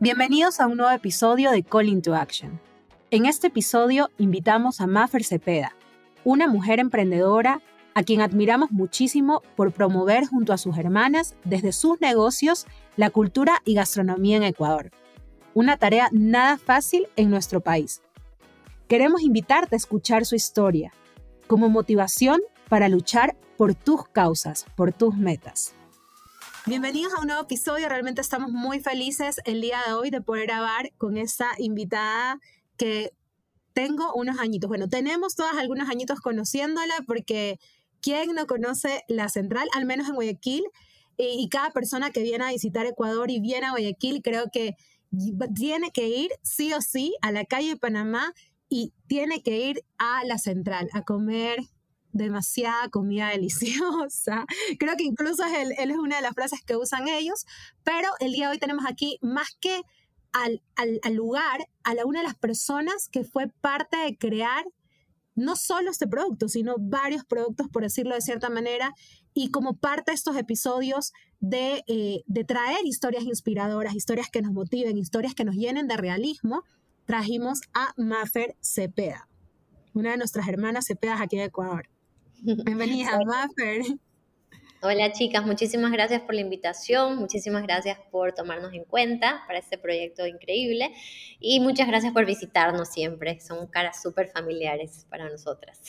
Bienvenidos a un nuevo episodio de Call into Action. En este episodio invitamos a Maffer Cepeda, una mujer emprendedora a quien admiramos muchísimo por promover junto a sus hermanas desde sus negocios la cultura y gastronomía en Ecuador. Una tarea nada fácil en nuestro país. Queremos invitarte a escuchar su historia como motivación para luchar por tus causas, por tus metas. Bienvenidos a un nuevo episodio. Realmente estamos muy felices el día de hoy de poder grabar con esta invitada que tengo unos añitos. Bueno, tenemos todas algunos añitos conociéndola porque ¿quién no conoce la central? Al menos en Guayaquil. Y, cada persona que viene a visitar Ecuador y viene a Guayaquil creo que tiene que ir sí o sí a la calle de Panamá y tiene que ir a la central a comer demasiada comida deliciosa. Creo que incluso él, es una de las frases que usan ellos, pero el día de hoy tenemos aquí más que al, lugar, a la, una de las personas que fue parte de crear no solo este producto, sino varios productos, por decirlo de cierta manera, y como parte de estos episodios de, eh, de traer historias inspiradoras, historias que nos motiven, historias que nos llenen de realismo, trajimos a Maffer Cepeda, una de nuestras hermanas Cepedas aquí de Ecuador. Bienvenida, Maffer. Hola chicas, muchísimas gracias por la invitación, muchísimas gracias por tomarnos en cuenta para este proyecto increíble y muchas gracias por visitarnos siempre, son caras súper familiares para nosotras.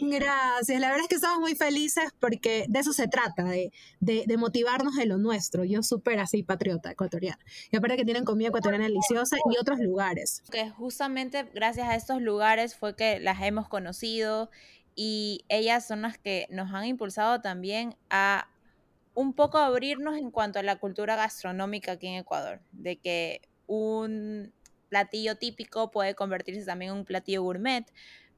Gracias, la verdad es que estamos muy felices porque de eso se trata, de, de, motivarnos en lo nuestro. Yo súper así patriota ecuatoriana. Y aparte que tienen comida ecuatoriana deliciosa y otros lugares. Que justamente gracias a estos lugares fue que las hemos conocido y ellas son las que nos han impulsado también a un poco abrirnos en cuanto a la cultura gastronómica aquí en Ecuador, de que un platillo típico puede convertirse también en un platillo gourmet,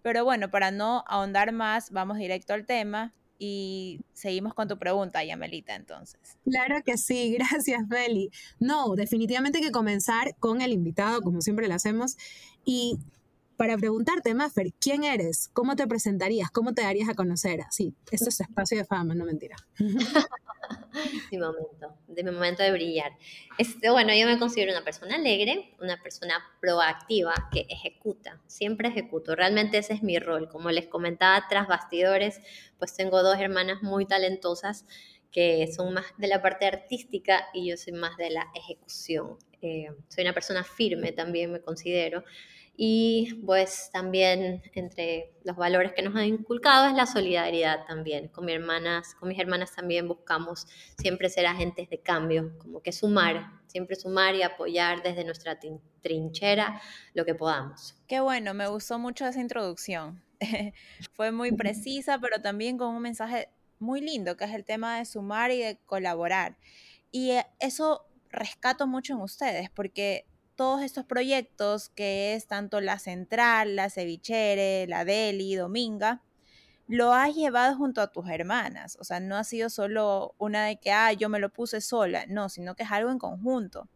pero bueno, para no ahondar más, vamos directo al tema y seguimos con tu pregunta, Yamelita, entonces. Claro que sí, gracias, Beli. No, definitivamente hay que comenzar con el invitado, como siempre lo hacemos, y para preguntarte, Maffer, ¿quién eres? ¿Cómo te presentarías? ¿Cómo te darías a conocer? Sí, esto es espacio de fama, no mentira. mi momento, de mi momento de brillar. Este, bueno, yo me considero una persona alegre, una persona proactiva que ejecuta, siempre ejecuto. Realmente ese es mi rol. Como les comentaba tras bastidores, pues tengo dos hermanas muy talentosas que son más de la parte artística y yo soy más de la ejecución. Eh, soy una persona firme también, me considero. Y pues también entre los valores que nos han inculcado es la solidaridad también. Con, mis hermanas, con mis hermanas también buscamos siempre ser agentes de cambio, como que sumar, siempre sumar y apoyar desde nuestra trinchera lo que podamos. Qué bueno, me gustó mucho esa introducción. Fue muy precisa, pero también con un mensaje muy lindo, que es el tema de sumar y de colaborar. Y eh, eso rescato mucho en ustedes, porque todos estos proyectos, que es tanto la Central, la Cevichera, la Deli, Dominga, lo has llevado junto a tus hermanas. O sea, no ha sido solo una de que, ah, yo me lo puse sola, no, sino que es algo en conjunto.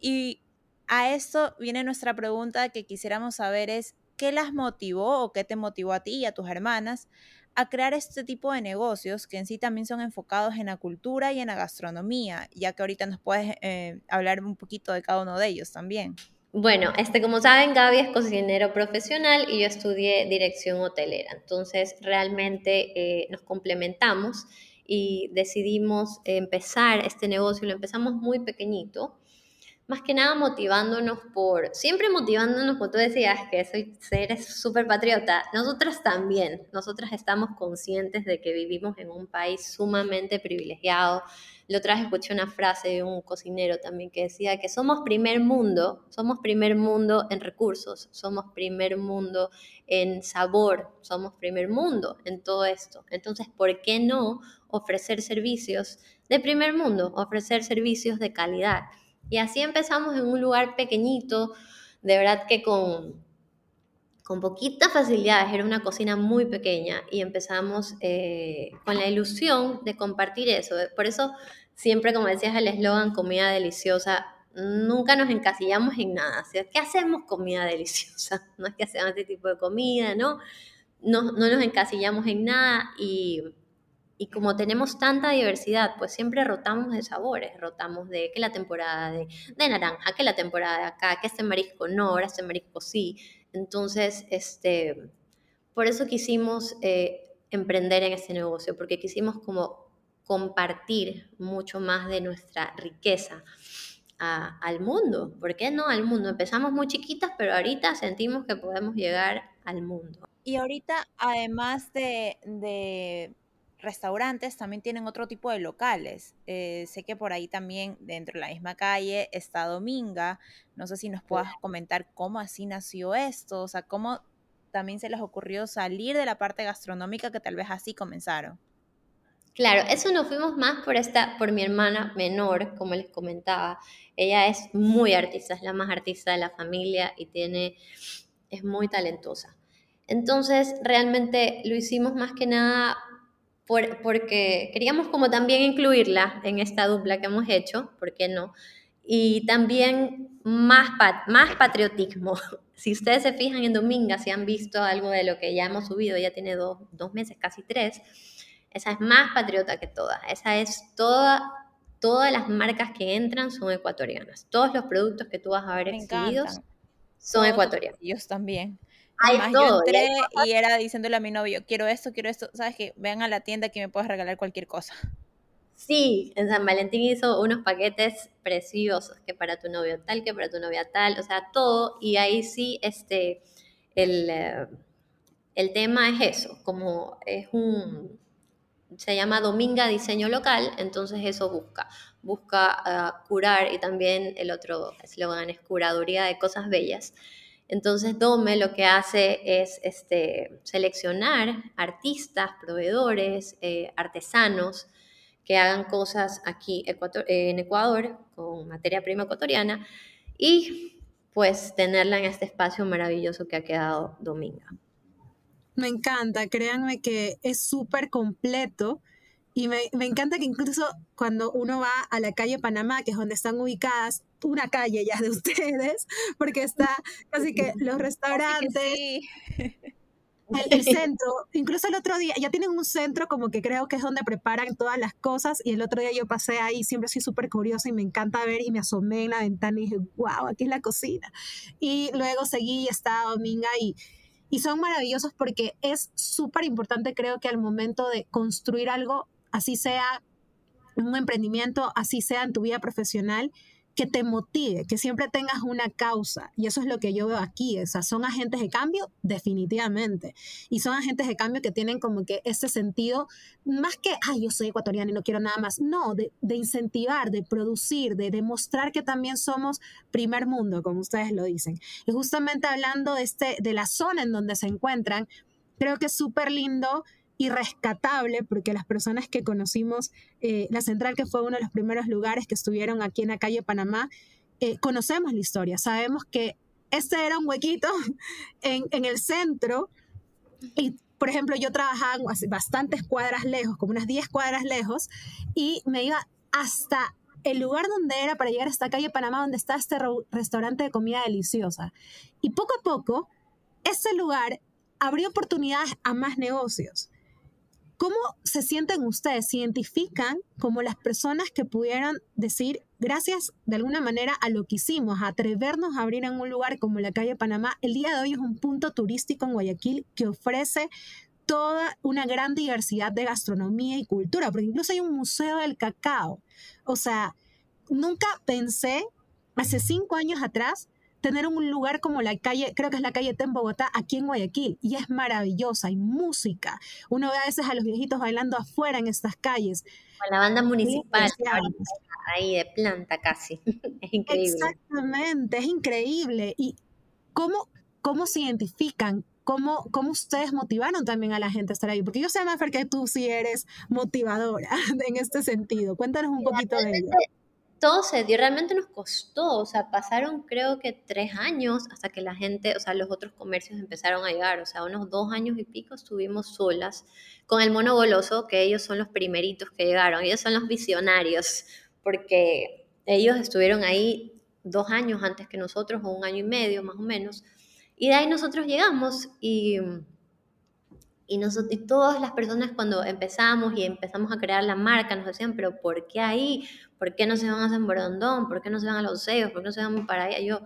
Y a esto viene nuestra pregunta que quisiéramos saber es, ¿qué las motivó o qué te motivó a ti y a tus hermanas a crear este tipo de negocios que en sí también son enfocados en la cultura y en la gastronomía, ya que ahorita nos puedes eh, hablar un poquito de cada uno de ellos también. Bueno, este, como saben, Gaby es cocinero profesional y yo estudié dirección hotelera. Entonces, realmente eh, nos complementamos y decidimos empezar este negocio. Lo empezamos muy pequeñito más que nada motivándonos por, siempre motivándonos, como tú decías, que soy, eres súper patriota, nosotras también, nosotras estamos conscientes de que vivimos en un país sumamente privilegiado. La otra vez escuché una frase de un cocinero también que decía que somos primer mundo, somos primer mundo en recursos, somos primer mundo en sabor, somos primer mundo en todo esto. Entonces, ¿por qué no ofrecer servicios de primer mundo, ofrecer servicios de calidad? Y así empezamos en un lugar pequeñito, de verdad que con, con poquitas facilidades, era una cocina muy pequeña y empezamos eh, con la ilusión de compartir eso. Por eso siempre, como decías, el eslogan comida deliciosa, nunca nos encasillamos en nada. O sea, ¿qué hacemos comida deliciosa? No es que hacemos este tipo de comida, ¿no? No, no nos encasillamos en nada y y como tenemos tanta diversidad, pues siempre rotamos de sabores, rotamos de que la temporada de, de, naranja, que la temporada de acá, que este marisco no, ahora este marisco sí. Entonces, este, por eso quisimos eh, emprender en este negocio, porque quisimos como compartir mucho más de nuestra riqueza al mundo. ¿Por qué no al mundo? Empezamos muy chiquitas, pero ahorita sentimos que podemos llegar al mundo. Y ahorita, además de restaurantes también tienen otro tipo de locales. Eh, sé que por ahí también, dentro de la misma calle, está Dominga. No sé si nos puedas comentar cómo así nació esto, o sea, cómo también se les ocurrió salir de la parte gastronómica que tal vez así comenzaron. Claro, eso nos fuimos más por esta, por mi hermana menor, como les comentaba. Ella es muy artista, es la más artista de la familia y tiene, es muy talentosa. Entonces, realmente lo hicimos más que nada porque queríamos como también incluirla en esta dupla que hemos hecho, ¿por qué no? Y también más, más patriotismo. Si ustedes se fijan en Dominga, si han visto algo de lo que ya hemos subido, ya tiene dos, dos meses, casi tres, esa es más patriota que todas. Esa es toda, todas las marcas que entran son ecuatorianas. Todos los productos que tú vas a ver exhibidos son ecuatorianos. Ellos también. Además, yo entré y era diciéndole a mi novio, quiero esto, quiero esto, ¿sabes qué? Vean a la tienda que me puedes regalar cualquier cosa. Sí, en San Valentín hizo unos paquetes preciosos, que para tu novio tal, que para tu novia tal, o sea, todo, y ahí sí, este, el, eh, el tema es eso, como es un, se llama Dominga Diseño Local, entonces eso busca, busca ah, curar, y también el otro eslogan es curaduría de cosas bellas, entonces Dome lo que hace es este, seleccionar artistas, proveedores, eh, artesanos que hagan cosas aquí en Ecuador con materia prima ecuatoriana y pues tenerla en este espacio maravilloso que ha quedado Dominga. Me encanta, créanme que es súper completo y me, me, encanta que incluso cuando uno va a la calle Panamá, que es donde están ubicadas, una calle ya de ustedes, porque está casi que los restaurantes, el, centro, incluso el otro día, ya tienen un centro como que creo que es donde preparan todas las cosas y el otro día yo pasé ahí, siempre soy súper curiosa y me encanta ver y me asomé en la ventana y dije, wow, aquí es la cocina. Y luego seguí y estaba Dominga y y son maravillosos porque es súper importante, creo que al momento de construir algo, así sea un emprendimiento, así sea en tu vida profesional, que te motive, que siempre tengas una causa. Y eso es lo que yo veo aquí. O sea, son agentes de cambio, definitivamente. Y son agentes de cambio que tienen como que ese sentido, más que, ay, yo soy ecuatoriana y no quiero nada más. No, de, de incentivar, de producir, de demostrar que también somos primer mundo, como ustedes lo dicen. Y justamente hablando de, este, de la zona en donde se encuentran, creo que es súper lindo y rescatable, porque las personas que conocimos eh, la central, que fue uno de los primeros lugares que estuvieron aquí en la calle Panamá, eh, conocemos la historia, sabemos que este era un huequito en, en el centro y por ejemplo, yo trabajaba bastantes cuadras lejos, como unas 10 cuadras lejos, y me iba hasta el lugar donde era para llegar a esta calle Panamá, donde está este restaurante de comida deliciosa. Y poco a poco, ese lugar abrió oportunidades a más negocios. ¿Cómo se sienten ustedes? ¿Se identifican como las personas que pudieran decir, gracias de alguna manera a lo que hicimos, a atrevernos a abrir en un lugar como la calle Panamá? El día de hoy es un punto turístico en Guayaquil que ofrece toda una gran diversidad de gastronomía y cultura, porque incluso hay un museo del cacao. O sea, nunca pensé, hace cinco años atrás, tener un lugar como la calle, creo que es la calle T en Bogotá, aquí en Guayaquil, y es maravillosa, hay música. Uno ve a veces a los viejitos bailando afuera en estas calles. Con la banda municipal, ahí de planta casi. Es increíble. Exactamente, es increíble. ¿Y cómo, cómo se identifican? ¿Cómo, ¿Cómo ustedes motivaron también a la gente a estar ahí? Porque yo sé, Mafer, que tú sí eres motivadora en este sentido. Cuéntanos un poquito de ello todo se dio, realmente nos costó, o sea, pasaron creo que tres años hasta que la gente, o sea, los otros comercios empezaron a llegar, o sea, unos dos años y pico estuvimos solas con el mono goloso, que ellos son los primeritos que llegaron, ellos son los visionarios, porque ellos estuvieron ahí dos años antes que nosotros, o un año y medio más o menos, y de ahí nosotros llegamos y Y, nosotros, y todas las personas cuando empezamos y empezamos a crear la marca nos decían, pero ¿por qué ahí? ¿Por qué no se van a San Borondón? ¿Por qué no se van a Los Ceos? ¿Por qué no se van para allá? Yo,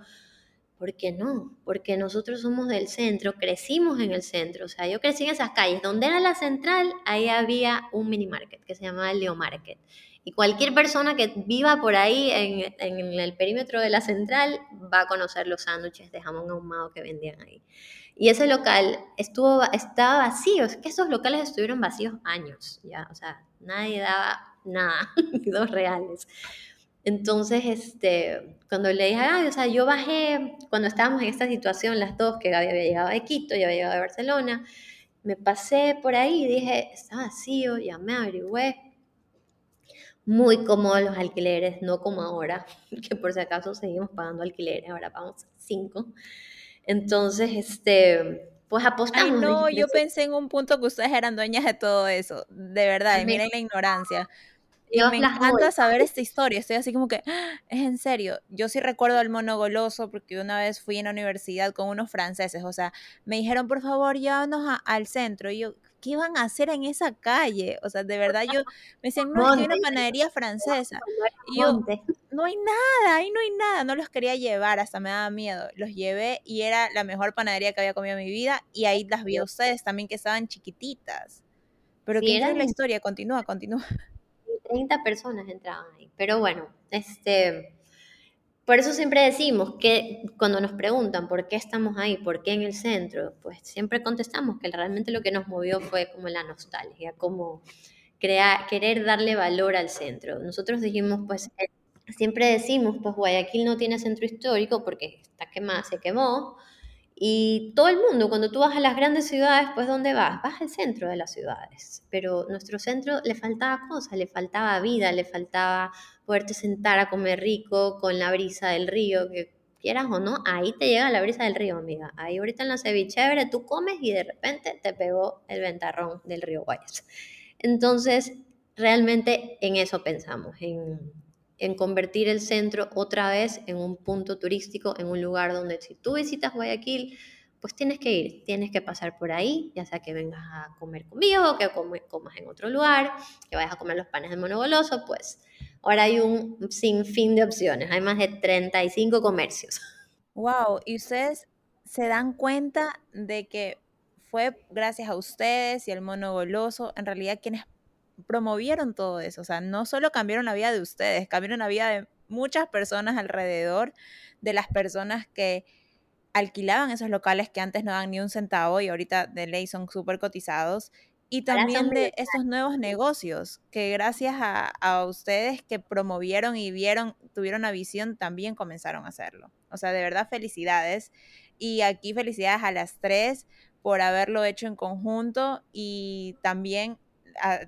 ¿por qué no? Porque nosotros somos del centro, crecimos en el centro. O sea, yo crecí en esas calles. Donde era la central, ahí había un mini market que se llamaba Leo Market. Y cualquier persona que viva por ahí en, en el perímetro de la central va a conocer los sándwiches de jamón ahumado que vendían ahí. Y ese local estuvo, estaba vacío, es que esos locales estuvieron vacíos años, ya, o sea, nadie daba nada, dos reales. Entonces, este, cuando le dije, ay, o sea, yo bajé, cuando estábamos en esta situación, las dos, que Gaby había llegado de Quito, yo había llegado de Barcelona, me pasé por ahí y dije, está vacío, ya me averigüé. Muy cómodos los alquileres, no como ahora, que por si acaso seguimos pagando alquileres, ahora pagamos cinco. Entonces, este, pues apostamos. Ay, no, yo pensé en un punto que ustedes eran dueñas de todo eso, de verdad, miren la ignorancia. Y me encanta saber esta historia, estoy así como que, ¡ah! es en serio, yo sí recuerdo al mono goloso porque una vez fui en la universidad con unos franceses, o sea, me dijeron, por favor, llévanos al centro, y yo, ¿qué iban a hacer en esa calle? O sea, de verdad yo me decían, no, hay una panadería francesa. Y yo, no hay nada, ahí no hay nada. No los quería llevar, hasta me daba miedo. Los llevé y era la mejor panadería que había comido en mi vida. Y ahí las vi a ustedes también que estaban chiquititas. Pero ¿qué es la historia? Continúa, continúa. 30 personas entraban ahí. Pero bueno, este por eso siempre decimos que cuando nos preguntan por qué estamos ahí, por qué en el centro, pues siempre contestamos que realmente lo que nos movió fue como la nostalgia, como crear, querer darle valor al centro. Nosotros dijimos, pues eh, siempre decimos, pues Guayaquil no tiene centro histórico porque está quemada, se quemó, y todo el mundo, cuando tú vas a las grandes ciudades, pues ¿dónde vas? Vas al centro de las ciudades. Pero nuestro centro le faltaba cosas, le faltaba vida, le faltaba poderte sentar a comer rico con la brisa del río, que quieras o no, ahí te llega la brisa del río, amiga. Ahí ahorita en la ceviche tú comes y de repente te pegó el ventarrón del río Guayas. Entonces, realmente en eso pensamos, en en convertir el centro otra vez en un punto turístico, en un lugar donde si tú visitas Guayaquil, pues tienes que ir, tienes que pasar por ahí, ya sea que vengas a comer conmigo, que comas en otro lugar, que vayas a comer los panes de monogoloso, pues ahora hay un sinfín de opciones, hay más de 35 comercios. Wow, y ustedes se dan cuenta de que fue gracias a ustedes y al monogoloso, en realidad quienes promovieron todo eso. O sea, no solo cambiaron la vida de ustedes, cambiaron la vida de muchas personas alrededor, de las personas que alquilaban esos locales que antes no daban ni un centavo y ahorita de ley son súper cotizados. Y también de esos nuevos negocios que gracias a, a, ustedes que promovieron y vieron, tuvieron una visión, también comenzaron a hacerlo. O sea, de verdad felicidades. Y aquí felicidades a las tres por haberlo hecho en conjunto y también a,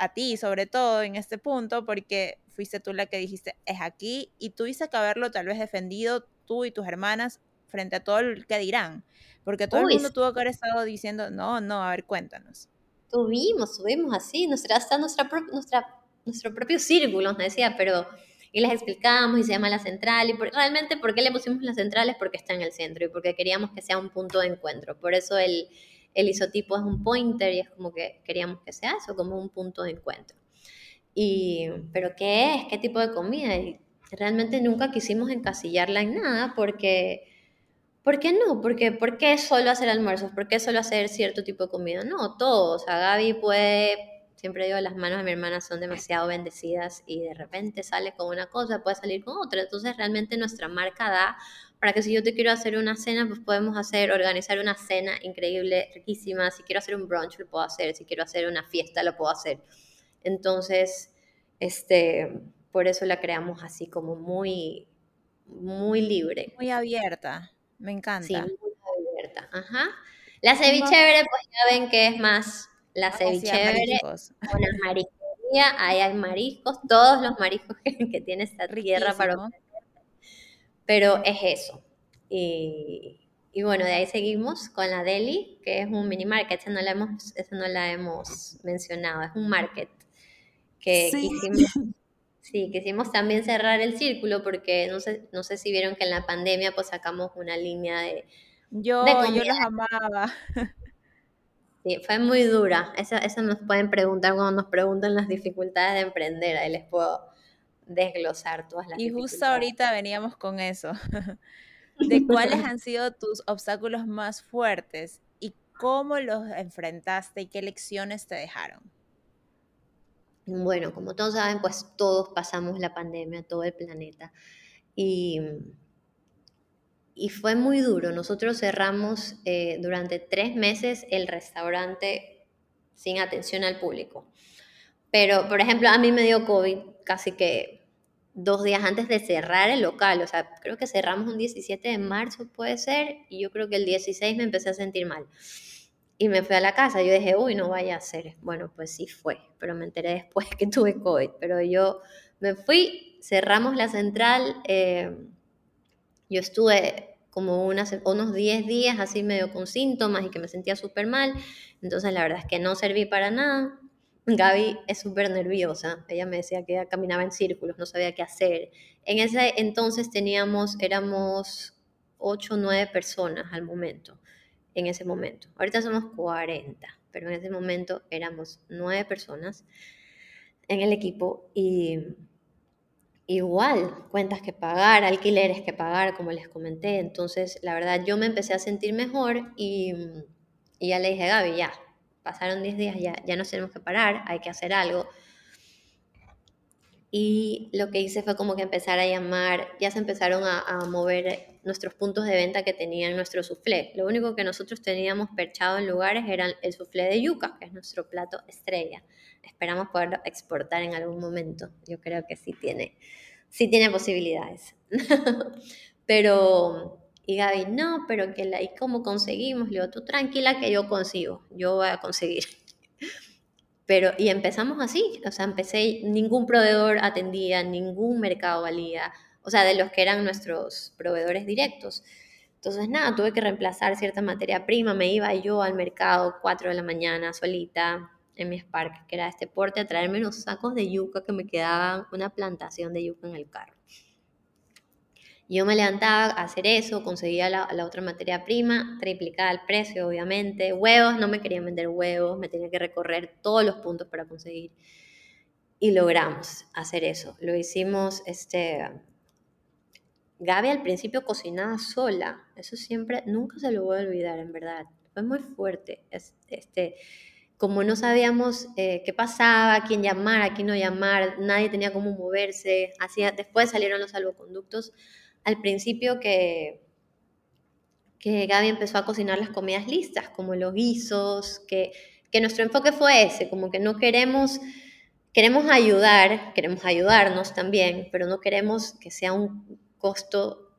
a ti, sobre todo en este punto, porque fuiste tú la que dijiste, es aquí, y tuviste que haberlo tal vez defendido tú y tus hermanas frente a todo el que dirán, porque todo el mundo tuvo que haber estado diciendo, no, no, a ver, cuéntanos. Tuvimos, tuvimos así, nuestra, hasta nuestra, nuestra, nuestro propio círculo, nos decía, pero y les explicamos y se llama la central y realmente por qué le pusimos las centrales porque está en el centro y porque queríamos que sea un punto de encuentro por eso el, el isotipo es un pointer y es como que queríamos que sea eso, como un punto de encuentro. Y, pero ¿qué es? ¿Qué tipo de comida? Y realmente nunca quisimos encasillarla en nada porque, ¿por qué no? Porque, ¿Por qué solo hacer almuerzos? ¿Por qué solo hacer cierto tipo de comida? No, todo. O sea, Gaby puede, siempre digo, las manos de mi hermana son demasiado bendecidas y de repente sale con una cosa, puede salir con otra. Entonces realmente nuestra marca da para que si yo te quiero hacer una cena, pues podemos hacer, organizar una cena increíble, riquísima. Si quiero hacer un brunch, lo puedo hacer. Si quiero hacer una fiesta, lo puedo hacer. Entonces, este, por eso la creamos así como muy, muy libre. Muy abierta, me encanta. Sí, muy abierta, ajá. La ceviche pues ya ven que es más la ceviche con la marisquería, ahí hay mariscos, todos los mariscos que, tiene esta tierra para pero es eso. Y, bueno, de ahí seguimos con la Deli, que es un mini market, esa no la hemos, no la hemos mencionado, es un market que quisimos, sí, quisimos también cerrar el círculo porque no sé, no sé si vieron que en la pandemia pues sacamos una línea de... Yo, yo los amaba. Sí, fue muy dura. Eso, eso nos pueden preguntar cuando nos preguntan las dificultades de emprender. Ahí les puedo desglosar todas las Y justo ahorita veníamos con eso. ¿De cuáles han sido tus obstáculos más fuertes y cómo los enfrentaste y qué lecciones te dejaron? Bueno, como todos saben, pues todos pasamos la pandemia, todo el planeta. Y, y fue muy duro. Nosotros cerramos eh, durante tres meses el restaurante sin atención al público. Pero, por ejemplo, a mí me dio COVID casi que dos días antes de cerrar el local. O sea, creo que cerramos un 17 de marzo, puede ser, y yo creo que el 16 me empecé a sentir mal. Y me fui a la casa. Yo dije, uy, no vaya a ser. Bueno, pues sí fue, pero me enteré después que tuve COVID. Pero yo me fui, cerramos la central. Eh, yo estuve como unas, unos 10 días así medio con síntomas y que me sentía súper mal. Entonces la verdad es que no serví para nada. Gaby es súper nerviosa. Ella me decía que caminaba en círculos, no sabía qué hacer. En ese entonces teníamos, éramos 8 o 9 personas al momento en ese momento. Ahorita somos 40, pero en ese momento éramos 9 personas en el equipo y igual, cuentas que pagar, alquileres que pagar, como les comenté. Entonces, la verdad, yo me empecé a sentir mejor y, y ya le dije, Gaby, ya, pasaron 10 días, ya, ya nos tenemos que parar, hay que hacer algo. Y lo que hice fue como que empezar a llamar, ya se empezaron a, a mover nuestros puntos de venta que tenían nuestro soufflé. Lo único que nosotros teníamos perchado en lugares era el soufflé de yuca, que es nuestro plato estrella. Esperamos poderlo exportar en algún momento. Yo creo que sí tiene, sí tiene posibilidades. pero, y Gaby, no, pero que la, ¿y cómo conseguimos? Le digo, tú tranquila que yo consigo, yo voy a conseguir. Pero, y empezamos así, o sea, empecé, ningún proveedor atendía, ningún mercado valía, o sea, de los que eran nuestros proveedores directos. Entonces, nada, tuve que reemplazar cierta materia prima, me iba yo al mercado 4 de la mañana solita en mi Spark, que era este porte, a traerme unos sacos de yuca que me quedaban, una plantación de yuca en el carro. Yo me levantaba a hacer eso, conseguía la, otra materia prima, triplicaba el precio, obviamente. Huevos, no me querían vender huevos, me tenía que recorrer todos los puntos para conseguir. Y logramos hacer eso. Lo hicimos este, Gaby al principio cocinaba sola, eso siempre, nunca se lo voy a olvidar, en verdad. Fue muy fuerte. Este, como no sabíamos eh, qué pasaba, quién llamar, a quién no llamar, nadie tenía cómo moverse. Así, después salieron los salvoconductos. Al principio que, que Gaby empezó a cocinar las comidas listas, como los guisos, que, que nuestro enfoque fue ese, como que no queremos, queremos ayudar, queremos ayudarnos también, pero no queremos que sea un costo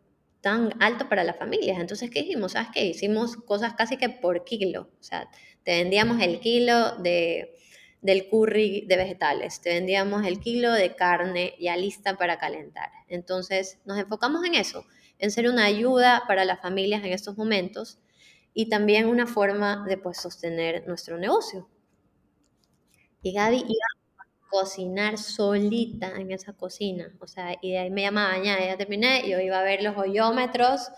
tan alto para las familias. Entonces, ¿qué hicimos? ¿Sabes qué? Hicimos cosas casi que por kilo. O sea, te vendíamos el kilo de, del curry de vegetales, te vendíamos el kilo de carne ya lista para calentar. Entonces, nos enfocamos en eso, en ser una ayuda para las familias en estos momentos y también una forma de pues, sostener nuestro negocio. Y Gaby iba cocinar solita en esa cocina. O sea, y de ahí me llamaba, ya, ya terminé, yo iba a ver los hoyómetros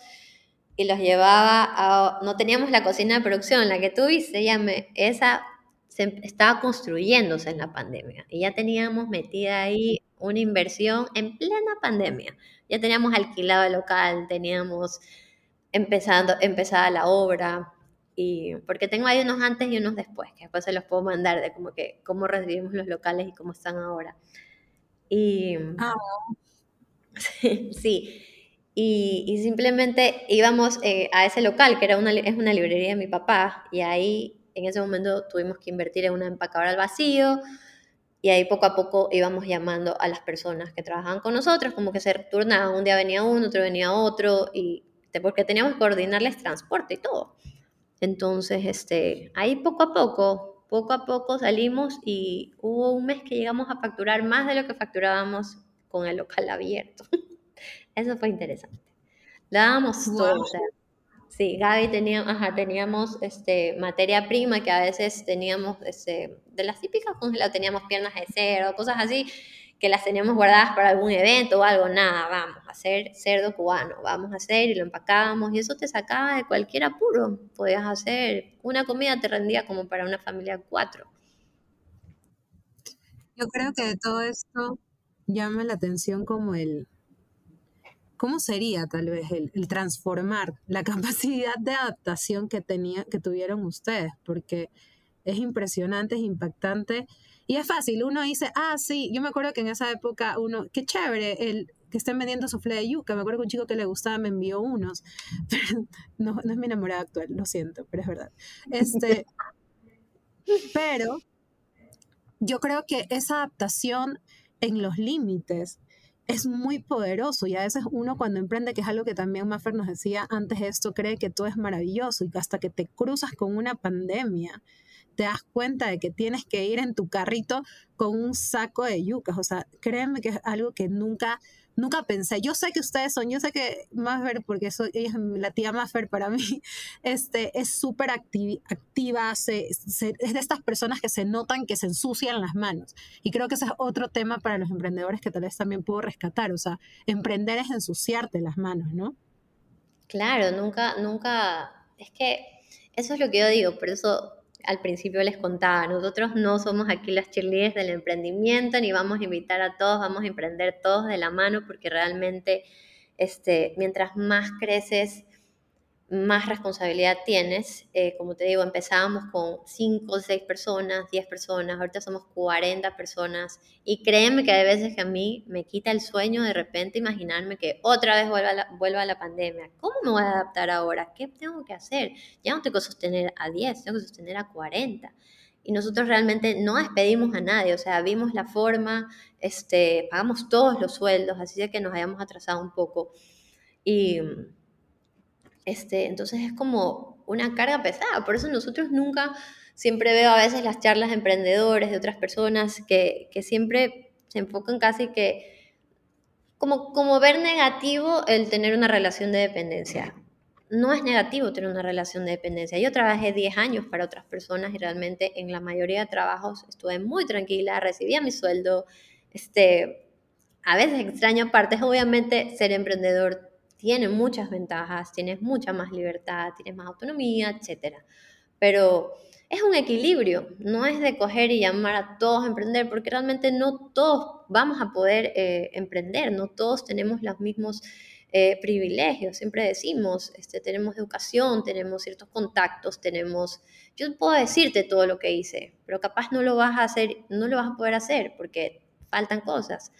y los llevaba a... No teníamos la cocina de producción, la que tú viste, ya me, esa se estaba construyéndose en la pandemia y ya teníamos metida ahí una inversión en plena pandemia. Ya teníamos alquilado el local, teníamos empezando, empezada la obra, y porque tengo ahí unos antes y unos después, que después se los puedo mandar de como que cómo recibimos los locales y cómo están ahora. Y ah. sí, Y, y, simplemente íbamos eh, a ese local, que era una, es una librería de mi papá, y ahí en ese momento tuvimos que invertir en una empacadora al vacío, y ahí poco a poco íbamos llamando a las personas que trabajaban con nosotros, como que se turnaban, un día venía uno, otro venía otro, y porque teníamos que coordinarles transporte y todo. Entonces, este, ahí poco a poco, poco a poco salimos y hubo un mes que llegamos a facturar más de lo que facturábamos con el local abierto. Eso fue interesante. Dábamos todo. O sea, sí, Gaby tenía, ajá, teníamos este, materia prima que a veces teníamos este, de las típicas congeladas, teníamos piernas de cero, cosas así que las teníamos guardadas para algún evento o algo, nada, vamos a hacer cerdo cubano, vamos a hacer y lo empacábamos y eso te sacaba de cualquier apuro, podías hacer una comida, te rendía como para una familia cuatro. Yo creo que de todo esto llama la atención como el, ¿cómo sería tal vez el, el, transformar la capacidad de adaptación que, tenía, que tuvieron ustedes? Porque es impresionante, es impactante y es fácil. Uno dice, ah, sí, yo me acuerdo que en esa época uno, qué chévere, el que estén vendiendo suflé de yuca. Me acuerdo que un chico que le gustaba me envió unos. no, no es mi enamorada actual, lo siento, pero es verdad. Este, pero yo creo que esa adaptación en los límites es muy poderoso y a veces uno cuando emprende, que es algo que también Maffer nos decía antes de esto, cree que todo es maravilloso y hasta que te cruzas con una pandemia, te das cuenta de que tienes que ir en tu carrito con un saco de yucas. O sea, créeme que es algo que nunca, nunca pensé. Yo sé que ustedes son, yo sé que Maffer, porque soy, la tía Maffer para mí, este, es súper activa, se, es de estas personas que se notan que se ensucian las manos. Y creo que ese es otro tema para los emprendedores que tal vez también puedo rescatar. O sea, emprender es ensuciarte las manos, ¿no? Claro, nunca, nunca, es que eso es lo que yo digo, por eso al principio les contaba, nosotros no somos aquí las cheerleaders del emprendimiento, ni vamos a invitar a todos, vamos a emprender todos de la mano, porque realmente este, mientras más creces, más responsabilidad tienes. Eh, como te digo, empezábamos con 5 o 6 personas, 10 personas, ahorita somos 40 personas y créeme que hay veces que a mí me quita el sueño de repente imaginarme que otra vez vuelva la, vuelva la pandemia. ¿Cómo me voy a adaptar ahora? ¿Qué tengo que hacer? Ya no tengo que sostener a 10, tengo que sostener a 40 y nosotros realmente no despedimos a nadie, o sea, vimos la forma, este, pagamos todos los sueldos, así de que nos hayamos atrasado un poco. Y, este, entonces es como una carga pesada, por eso nosotros nunca, siempre veo a veces las charlas de emprendedores, de otras personas que, que siempre se enfocan casi que como, como ver negativo el tener una relación de dependencia. No es negativo tener una relación de dependencia. Yo trabajé 10 años para otras personas y realmente en la mayoría de trabajos estuve muy tranquila, recibía mi sueldo. Este, a veces extraño partes, obviamente ser emprendedor tiene muchas ventajas, tienes mucha más libertad, tienes más autonomía, etc. Pero es un equilibrio, no es de coger y llamar a todos a emprender, porque realmente no todos vamos a poder eh, emprender, no todos tenemos los mismos eh, privilegios, siempre decimos, este, tenemos educación, tenemos ciertos contactos, tenemos, yo puedo decirte todo lo que hice, pero capaz no lo vas a hacer, no lo vas a poder hacer porque faltan cosas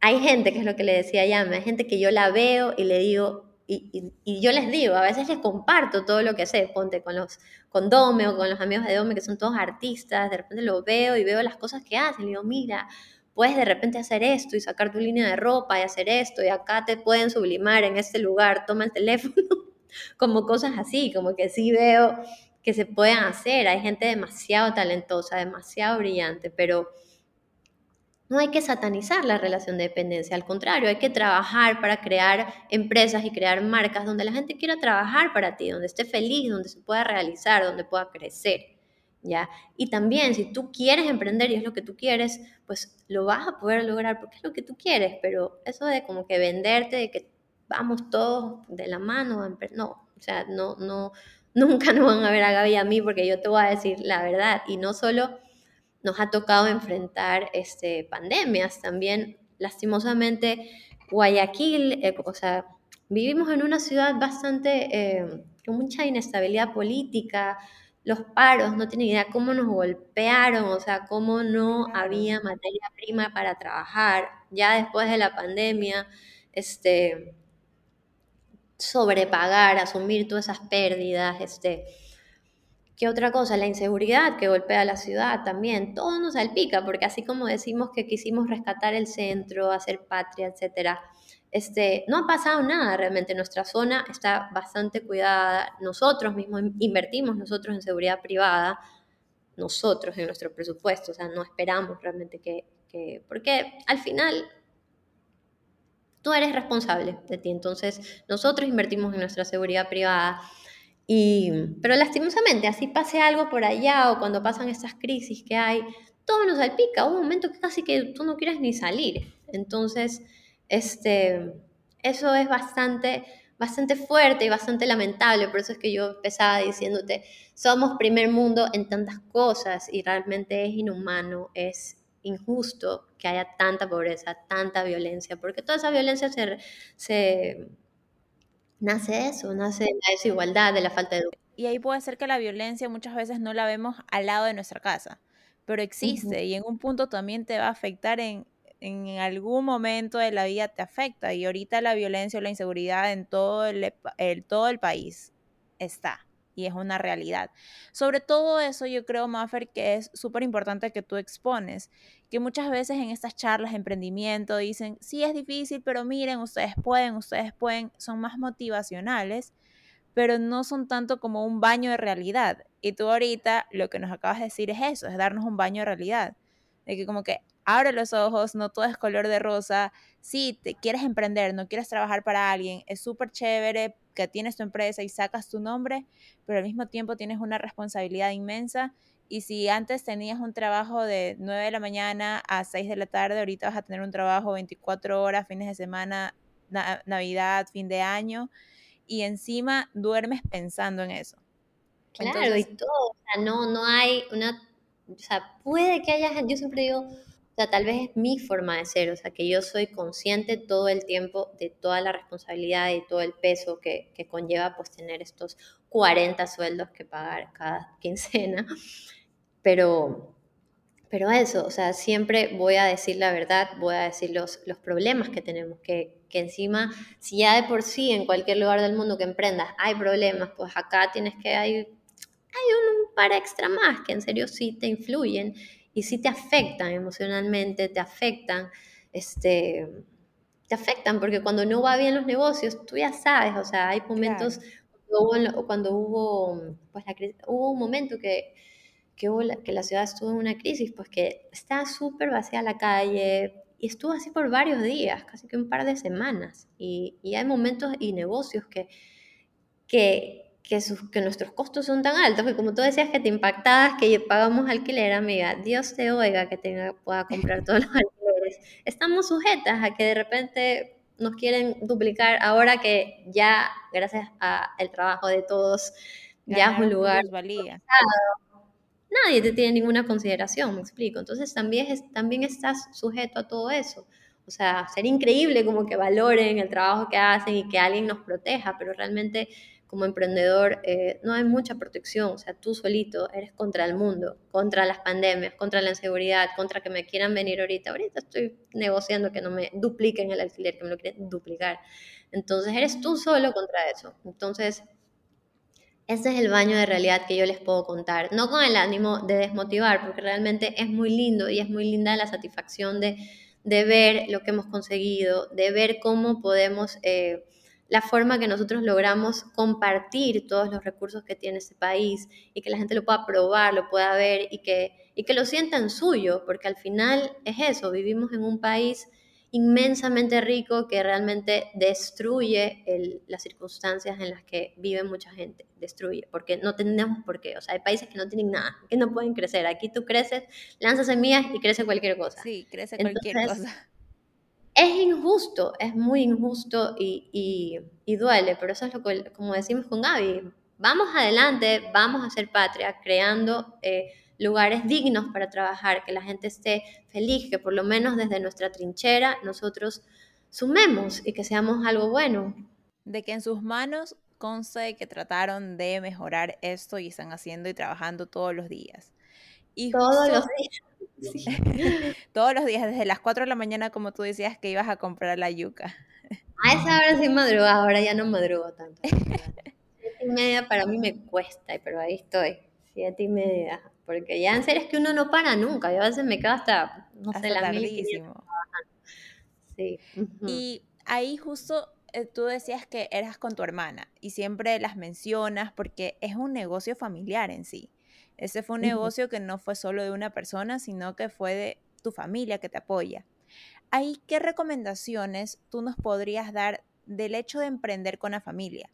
hay gente, que es lo que le decía ya, hay gente que yo la veo y le digo, y, yo les digo, a veces les comparto todo lo que sé, ponte con los con Dome o con los amigos de Dome que son todos artistas, de repente lo veo y veo las cosas que hacen, y digo, mira, puedes de repente hacer esto y sacar tu línea de ropa y hacer esto y acá te pueden sublimar en este lugar, toma el teléfono, como cosas así, como que sí veo que se pueden hacer, hay gente demasiado talentosa, demasiado brillante, pero no hay que satanizar la relación de dependencia, al contrario, hay que trabajar para crear empresas y crear marcas donde la gente quiera trabajar para ti, donde esté feliz, donde se pueda realizar, donde pueda crecer. ¿Ya? Y también, si tú quieres emprender y es lo que tú quieres, pues lo vas a poder lograr porque es lo que tú quieres, pero eso de como que venderte, de que vamos todos de la mano, no, o sea, no, no, nunca nos van a ver a Gaby a mí porque yo te voy a decir la verdad y no solo nos ha tocado enfrentar este, pandemias también. Lastimosamente, Guayaquil, eh, o sea, vivimos en una ciudad bastante eh, con mucha inestabilidad política, los paros, no tienen idea cómo nos golpearon, o sea, cómo no había materia prima para trabajar. Ya después de la pandemia, este, sobrepagar, asumir todas esas pérdidas, este, ¿Qué otra cosa? La inseguridad que golpea a la ciudad también. Todo nos salpica, porque así como decimos que quisimos rescatar el centro, hacer patria, etcétera, este, no ha pasado nada realmente. Nuestra zona está bastante cuidada. Nosotros mismos invertimos nosotros en seguridad privada, nosotros en nuestro presupuesto. O sea, no esperamos realmente que, que porque al final tú eres responsable de ti. Entonces, nosotros invertimos en nuestra seguridad privada y, pero lastimosamente, así pase algo por allá o cuando pasan estas crisis que hay, todo nos salpica. Un momento que casi que tú no quieres ni salir. Entonces, este, eso es bastante, bastante fuerte y bastante lamentable. Por eso es que yo empezaba diciéndote, somos primer mundo en tantas cosas y realmente es inhumano, es injusto que haya tanta pobreza, tanta violencia, porque toda esa violencia se, se nace eso, nace la desigualdad, de la falta de educación. Y ahí puede ser que la violencia muchas veces no la vemos al lado de nuestra casa, pero existe y en un punto también te va a afectar en, en algún momento de la vida te afecta y ahorita la violencia o la inseguridad en todo el, todo el país está y es una realidad. Sobre todo eso yo creo, Maffer, que es súper importante que tú expones, que muchas veces en estas charlas de emprendimiento dicen, sí es difícil, pero miren, ustedes pueden, ustedes pueden, son más motivacionales, pero no son tanto como un baño de realidad. Y tú ahorita lo que nos acabas de decir es eso, es darnos un baño de realidad, de que como que abre los ojos, no todo es color de rosa. Si te quieres emprender, no quieres trabajar para alguien, es súper chévere que tienes tu empresa y sacas tu nombre, pero al mismo tiempo tienes una responsabilidad inmensa. Y si antes tenías un trabajo de 9 de la mañana a 6 de la tarde, ahorita vas a tener un trabajo 24 horas, fines de semana, Navidad, fin de año, y encima duermes pensando en eso. Claro, y todo, o sea, no, no hay una, o sea, puede que haya, yo siempre digo, sea, tal vez es mi forma de ser, o sea, que yo soy consciente todo el tiempo de toda la responsabilidad y todo el peso que, que conlleva pues tener estos 40 sueldos que pagar cada quincena, pero, pero eso, o sea, siempre voy a decir la verdad, voy a decir los, los problemas que tenemos, que, que encima, si ya de por sí en cualquier lugar del mundo que emprendas hay problemas, pues acá tienes que, hay, hay un, un par extra más que en serio sí te influyen y sí te afectan emocionalmente, te afectan, este, te afectan porque cuando no va bien los negocios, tú ya sabes, o sea, hay momentos, cuando, hubo, pues la, hubo un momento que, que, hubo la, que la ciudad estuvo en una crisis, pues que estaba súper vacía la calle, y estuvo así por varios días, casi que un par de semanas. Y, y hay momentos y negocios que, que, que, que nuestros costos son tan altos, que como tú decías que te impactabas, que pagamos alquiler, amiga, Dios te oiga que tenga, pueda comprar todos los alquileres. Estamos sujetas a que de repente nos quieren duplicar ahora que ya, gracias al trabajo de todos, ya es un lugar... Nadie te tiene ninguna consideración, me explico. Entonces también, es, también estás sujeto a todo eso. O sea, sería increíble como que valoren el trabajo que hacen y que alguien nos proteja, pero realmente como emprendedor eh, no hay mucha protección, o sea, tú solito eres contra el mundo, contra las pandemias, contra la inseguridad, contra que me quieran venir ahorita. Ahorita estoy negociando que no me dupliquen el alquiler, que me lo quieren duplicar. Entonces eres tú solo contra eso. Entonces, ese es el baño de realidad que yo les puedo contar. No con el ánimo de desmotivar, porque realmente es muy lindo y es muy linda la satisfacción de, de ver lo que hemos conseguido, de ver cómo podemos... Eh, la forma que nosotros logramos compartir todos los recursos que tiene este país y que la gente lo pueda probar, lo pueda ver y que, y que lo sientan suyo, porque al final es eso, vivimos en un país inmensamente rico que realmente destruye las circunstancias en las que vive mucha gente, destruye, porque no tenemos por qué, o sea, hay países que no tienen nada, que no pueden crecer, aquí tú creces, lanzas semillas y crece cualquier cosa. Sí, crece cualquier cosa es injusto, es muy injusto y, duele, pero eso es lo que, como decimos con Gaby, vamos adelante, vamos a ser patria, creando eh, lugares dignos para trabajar, que la gente esté feliz, que por lo menos desde nuestra trinchera nosotros sumemos y que seamos algo bueno. De que en sus manos conste que trataron de mejorar esto y están haciendo y trabajando todos los días. Y todos los días. Todos los días, desde las 4 de la mañana, como tú decías que ibas a comprar la yuca. A esa hora sí madrugaba, ahora ya no madrugo tanto. Siete y media para mí me cuesta, pero ahí estoy. Siete y media. Porque ya en serio es que uno no para nunca. Yo a veces me quedo hasta, no sé, las mil Sí. Y ahí justo eh, tú decías que eras con tu hermana y siempre las mencionas porque es un negocio familiar en sí. Ese fue un negocio que no fue solo de una persona, sino que fue de tu familia que te apoya. ¿Ahí qué recomendaciones tú nos podrías dar del hecho de emprender con la familia?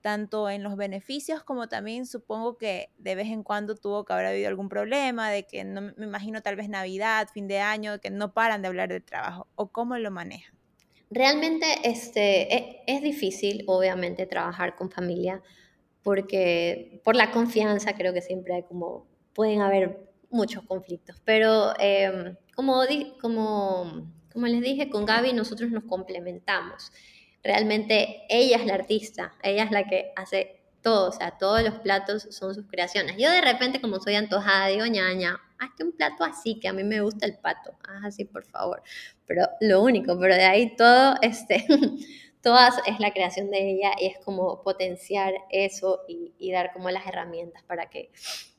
tanto en los beneficios como también supongo que de vez en cuando tuvo que haber habido algún problema, de que no me imagino tal vez Navidad, fin de año, que no paran de hablar de trabajo, o cómo lo manejan. Realmente este, e, es, difícil, obviamente, trabajar con familia, porque por la confianza creo que siempre hay como, pueden haber muchos conflictos, pero em, como, como, como les dije, con Gaby nosotros nos complementamos realmente ella es la artista, ella es la que hace todo, o sea, todos los platos son sus creaciones. Yo de repente, como soy antojada, digo, ñaña, hazte un plato así, que a mí me gusta el pato, haz así, por favor. Pero lo único, pero de ahí todo, este, todas es la creación de ella y es como potenciar eso y, dar como las herramientas para que,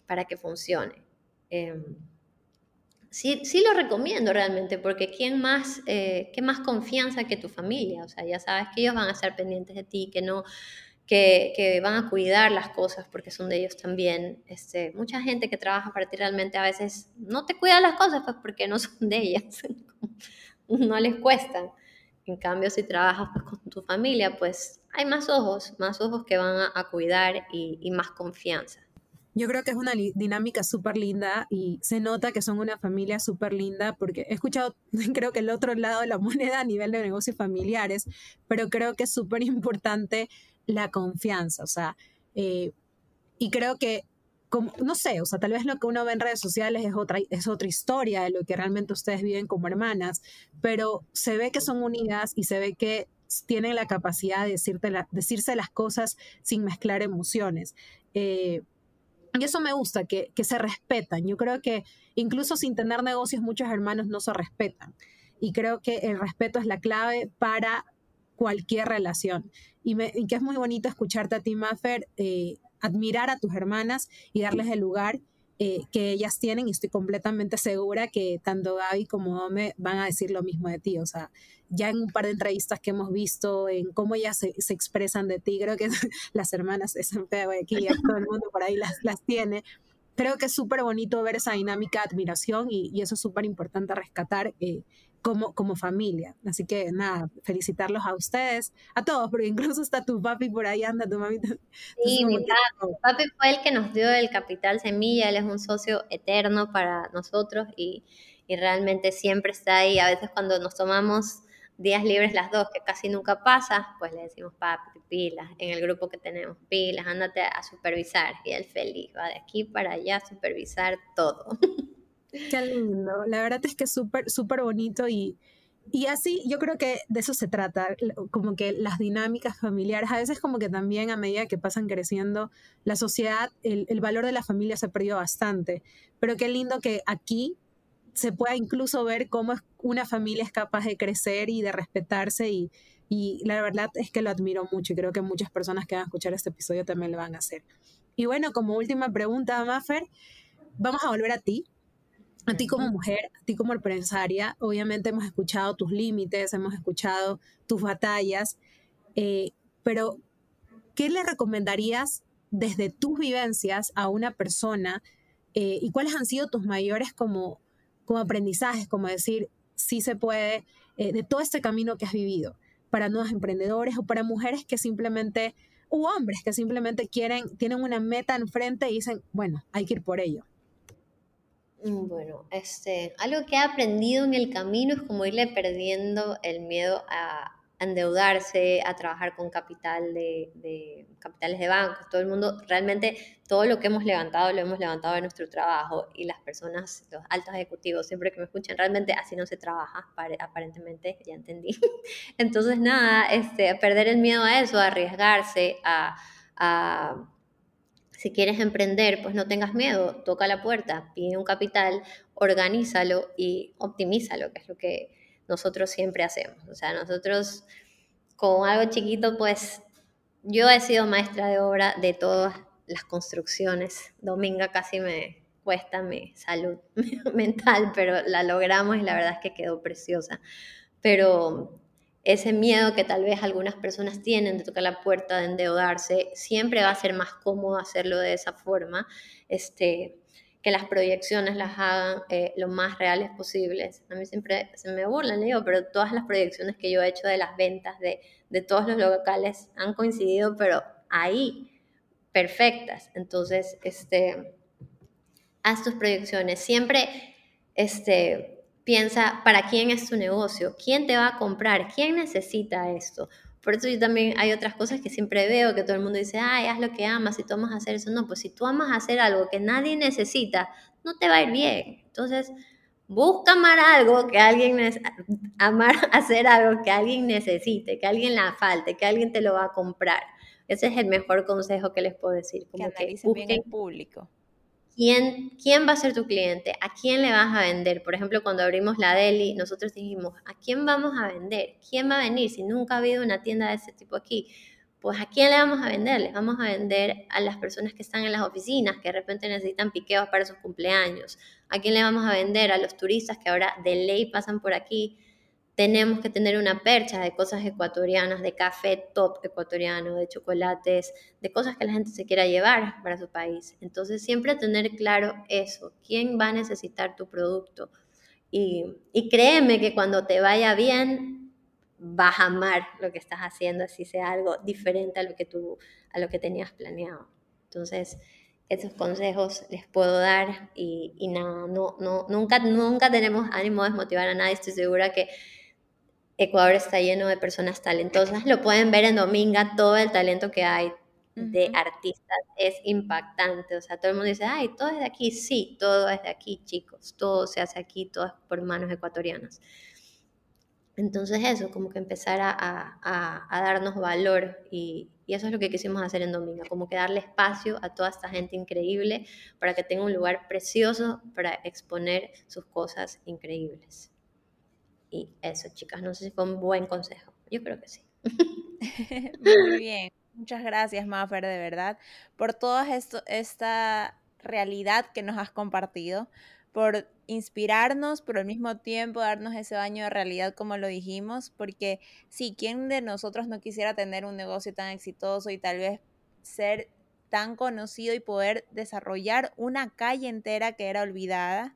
para que funcione. Em, sí, sí lo recomiendo realmente, porque ¿quién más, eh, qué más confianza que tu familia? O sea, ya sabes que ellos van a estar pendientes de ti, que no, que, van a cuidar las cosas porque son de ellos también. Este, mucha gente que trabaja para ti realmente a veces no te cuida las cosas pues porque no son de ellas, no les cuestan. En cambio, si trabajas pues, con tu familia, pues hay más ojos, más ojos que van a, a cuidar y, y más confianza. Yo creo que es una dinámica súper linda y se nota que son una familia súper linda porque he escuchado, creo que el otro lado de la moneda a nivel de negocios familiares, pero creo que es súper importante la confianza, o sea, eh, y creo que, no sé, o sea, tal vez lo que uno ve en redes sociales es otra, es otra historia de lo que realmente ustedes viven como hermanas, pero se ve que son unidas y se ve que tienen la capacidad de decirte decirse las cosas sin mezclar emociones. Eh, y eso me gusta, que, se respetan. Yo creo que incluso sin tener negocios, muchos hermanos no se respetan. Y creo que el respeto es la clave para cualquier relación. Y, que es muy bonito escucharte a ti, Maffer, eh, admirar a tus hermanas y darles el lugar eh, que ellas tienen y estoy completamente segura que tanto Gaby como Ome van a decir lo mismo de ti. O sea, ya en un par de entrevistas que hemos visto en cómo ellas se, expresan de ti, creo que las hermanas de San Pedro de aquí, todo el mundo por ahí las, las tiene. Creo que es súper bonito ver esa dinámica de admiración y, y eso es súper importante rescatar. Eh, como, como familia. Así que nada, felicitarlos a ustedes, a todos, porque incluso está tu papi por ahí, anda tu mami. Sí, mi papi. papi fue el que nos dio el capital semilla, él es un socio eterno para nosotros y, y realmente siempre está ahí. A veces cuando nos tomamos días libres las dos, que casi nunca pasa, pues le decimos, papi, pilas, en el grupo que tenemos, pilas, ándate a supervisar. Y él feliz, va de aquí para allá a supervisar todo. Qué lindo. La verdad es que es súper, súper bonito y, y así yo creo que de eso se trata, como que las dinámicas familiares, a veces como que también a medida que pasan creciendo la sociedad, el, el valor de la familia se ha perdido bastante, pero qué lindo que aquí se pueda incluso ver cómo una familia es capaz de crecer y de respetarse y, y la verdad es que lo admiro mucho y creo que muchas personas que van a escuchar este episodio también lo van a hacer. Y bueno, como última pregunta, Maffer, vamos a volver a ti, a ti como mujer, a ti como empresaria, obviamente hemos escuchado tus límites, hemos escuchado tus batallas, eh, pero ¿qué le recomendarías desde tus vivencias a una persona eh, y cuáles han sido tus mayores como, como aprendizajes, como decir, sí se puede, eh, de todo este camino que has vivido, para nuevos emprendedores o para mujeres que simplemente, u hombres que simplemente quieren, tienen una meta enfrente y dicen, bueno, hay que ir por ello? Mm, bueno, este, algo que he aprendido en el camino es como irle perdiendo el miedo a, endeudarse, a trabajar con capital de, capitales de bancos, todo el mundo, realmente todo lo que hemos levantado lo hemos levantado de nuestro trabajo y las personas, los altos ejecutivos, siempre que me escuchan, realmente así no se trabaja, aparentemente, ya entendí. Entonces, nada, este, perder el miedo a eso, a arriesgarse, a si quieres emprender, pues no tengas miedo, toca la puerta, pide un capital, organízalo y optimízalo, que es lo que nosotros siempre hacemos. O sea, nosotros con algo chiquito, pues yo he sido maestra de obra de todas las construcciones. Dominga casi me cuesta mi salud mental, pero la logramos y la verdad es que quedó preciosa. Pero ese miedo que tal vez algunas personas tienen de tocar la puerta, de endeudarse, siempre va a ser más cómodo hacerlo de esa forma, este, que las proyecciones las hagan eh, lo más reales posibles. A mí siempre se me burlan, digo, pero todas las proyecciones que yo he hecho de las ventas de, de todos los locales han coincidido, pero ahí, perfectas. Entonces, este, haz tus proyecciones. Siempre, este, piensa para quién es tu negocio, quién te va a comprar, quién necesita esto. Por eso yo también hay otras cosas que siempre veo que todo el mundo dice, ay, haz lo que amas y tú amas hacer eso. No, pues si tú amas hacer algo que nadie necesita, no te va a ir bien. Entonces, busca amar algo que alguien amar hacer algo que alguien necesite, que alguien la falte, que alguien te lo va a comprar. Ese es el mejor consejo que les puedo decir. Como que, que bien el público. ¿Quién, ¿Quién va a ser tu cliente? ¿A quién le vas a vender? Por ejemplo, cuando abrimos la deli, nosotros dijimos, ¿a quién vamos a vender? ¿Quién va a venir? Si nunca ha habido una tienda de ese tipo aquí, pues ¿a quién le vamos a vender? Les vamos a vender a las personas que están en las oficinas, que de repente necesitan piqueos para sus cumpleaños. ¿A quién le vamos a vender? A los turistas que ahora de ley pasan por aquí tenemos que tener una percha de cosas ecuatorianas, de café top ecuatoriano, de chocolates, de cosas que la gente se quiera llevar para su país. Entonces, siempre tener claro eso, quién va a necesitar tu producto. Y, créeme que cuando te vaya bien, vas a amar lo que estás haciendo, así sea algo diferente a lo que tú, a lo que tenías planeado. Entonces, esos consejos les puedo dar y, y nada, no, no, nunca, nunca tenemos ánimo de desmotivar a nadie. Estoy segura que Ecuador está lleno de personas talentosas. Lo pueden ver en Dominga, todo el talento que hay de artistas es impactante. O sea, todo el mundo dice, ay, todo es de aquí. Sí, todo es de aquí, chicos. Todo se hace aquí, todo es por manos ecuatorianas. Entonces eso, como que empezar a, darnos valor y, y, eso es lo que quisimos hacer en Dominga, como que darle espacio a toda esta gente increíble para que tenga un lugar precioso para exponer sus cosas increíbles. Y eso, chicas, no sé si fue un buen consejo. Yo creo que sí. Muy bien. Muchas gracias, Maffer, de verdad, por toda esta realidad que nos has compartido, por inspirarnos, pero al mismo tiempo darnos ese baño de realidad como lo dijimos, porque sí, ¿quién de nosotros no quisiera tener un negocio tan exitoso y tal vez ser tan conocido y poder desarrollar una calle entera que era olvidada?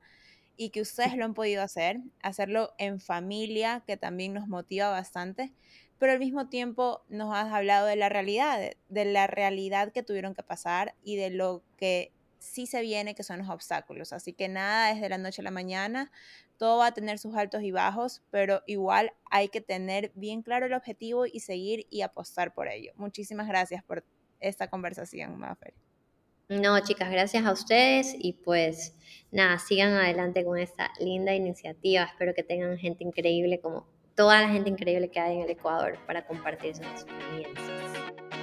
Y que ustedes lo han podido hacer, hacerlo en familia, que también nos motiva bastante, pero al mismo tiempo nos has hablado de la realidad, de la realidad que tuvieron que pasar y de lo que sí se viene, que son los obstáculos. Así que nada es de la noche a la mañana, todo va a tener sus altos y bajos, pero igual hay que tener bien claro el objetivo y seguir y apostar por ello. Muchísimas gracias por esta conversación, Mafer. No, chicas, gracias a ustedes y pues nada, sigan adelante con esta linda iniciativa. Espero que tengan gente increíble como toda la gente increíble que hay en el Ecuador para compartir sus experiencias.